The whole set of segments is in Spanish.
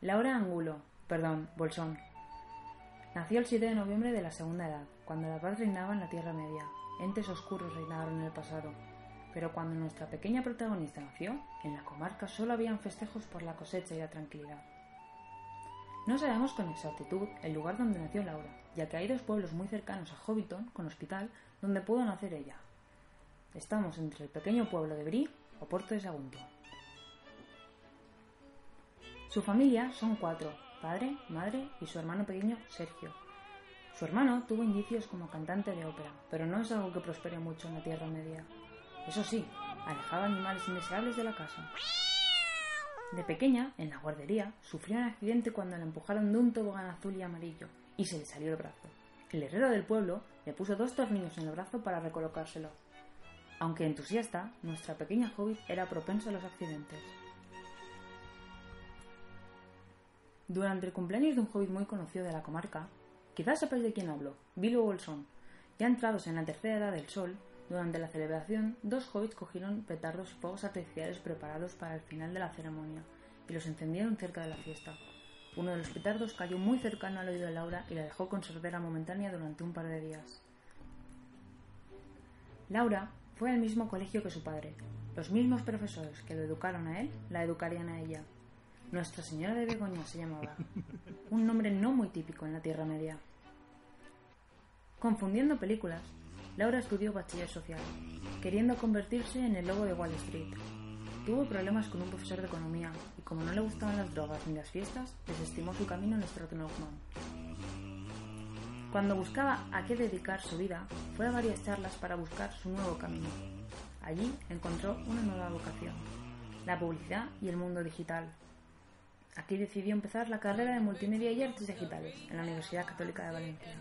Laura Angulo, perdón, Bolsón. Nació el 7 de noviembre de la Segunda Edad, cuando la paz reinaba en la Tierra Media. Entes oscuros reinaron en el pasado. Pero cuando nuestra pequeña protagonista nació, en la comarca solo habían festejos por la cosecha y la tranquilidad. No sabemos con exactitud el lugar donde nació Laura, ya que hay dos pueblos muy cercanos a Hobbiton, con hospital, donde pudo nacer ella. Estamos entre el pequeño pueblo de Brie o Puerto de Sagunto. Su familia son cuatro, padre, madre y su hermano pequeño Sergio. Su hermano tuvo indicios como cantante de ópera, pero no es algo que prospere mucho en la Tierra Media. Eso sí, alejaba animales indeseables de la casa. De pequeña, en la guardería, sufrió un accidente cuando la empujaron de un tobogán azul y amarillo y se le salió el brazo. El herrero del pueblo le puso dos tornillos en el brazo para recolocárselo. Aunque entusiasta, nuestra pequeña hobbit era propensa a los accidentes. Durante el cumpleaños de un hobbit muy conocido de la comarca, quizás sepáis de quién hablo, Bilbo Bolsón, ya entrados en la tercera edad del sol, durante la celebración, dos hobbits cogieron petardos y fuegos artificiales preparados para el final de la ceremonia y los encendieron cerca de la fiesta. Uno de los petardos cayó muy cercano al oído de Laura y la dejó con sordera momentánea durante un par de días. Laura fue al mismo colegio que su padre. Los mismos profesores que lo educaron a él la educarían a ella. Nuestra Señora de Begoña se llamaba. Un nombre no muy típico en la Tierra Media. Confundiendo películas, Laura estudió bachiller social, queriendo convertirse en el lobo de Wall Street. Tuvo problemas con un profesor de economía y como no le gustaban las drogas ni las fiestas, desestimó su camino en Stratton-Oakman. Cuando buscaba a qué dedicar su vida, fue a varias charlas para buscar su nuevo camino. Allí encontró una nueva vocación, la publicidad y el mundo digital, Aquí decidió empezar la carrera de Multimedia y Artes Digitales en la Universidad Católica de Valencia.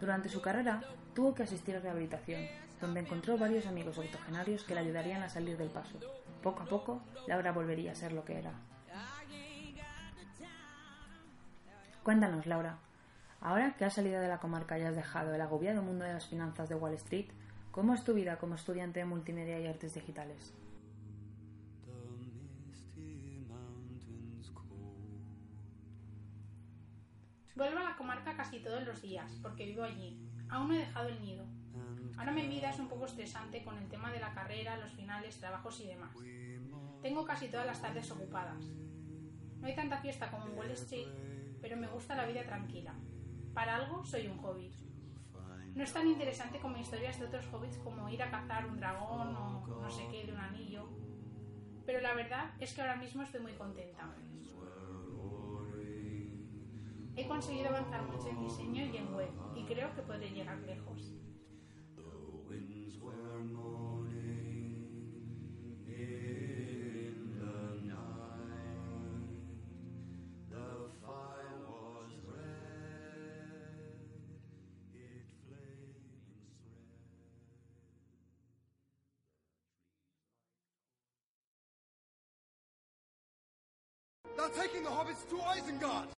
Durante su carrera tuvo que asistir a rehabilitación, donde encontró varios amigos octogenarios que le ayudarían a salir del paso. Poco a poco, Laura volvería a ser lo que era. Cuéntanos, Laura, ahora que has salido de la comarca y has dejado el agobiado mundo de las finanzas de Wall Street, ¿cómo es tu vida como estudiante de multimedia y artes digitales? Vuelvo a la comarca casi todos los días, porque vivo allí. Aún no he dejado el nido. Ahora mi vida es un poco estresante con el tema de la carrera, los finales, trabajos y demás. Tengo casi todas las tardes ocupadas. No hay tanta fiesta como en Wall Street, pero me gusta la vida tranquila. Para algo soy un hobbit. No es tan interesante como historias de otros hobbits como ir a cazar un dragón o no sé qué de un anillo. Pero la verdad es que ahora mismo estoy muy contenta. He conseguido avanzar mucho en diseño y en web y creo que podré llegar lejos. Taking the hobbits to Isengard!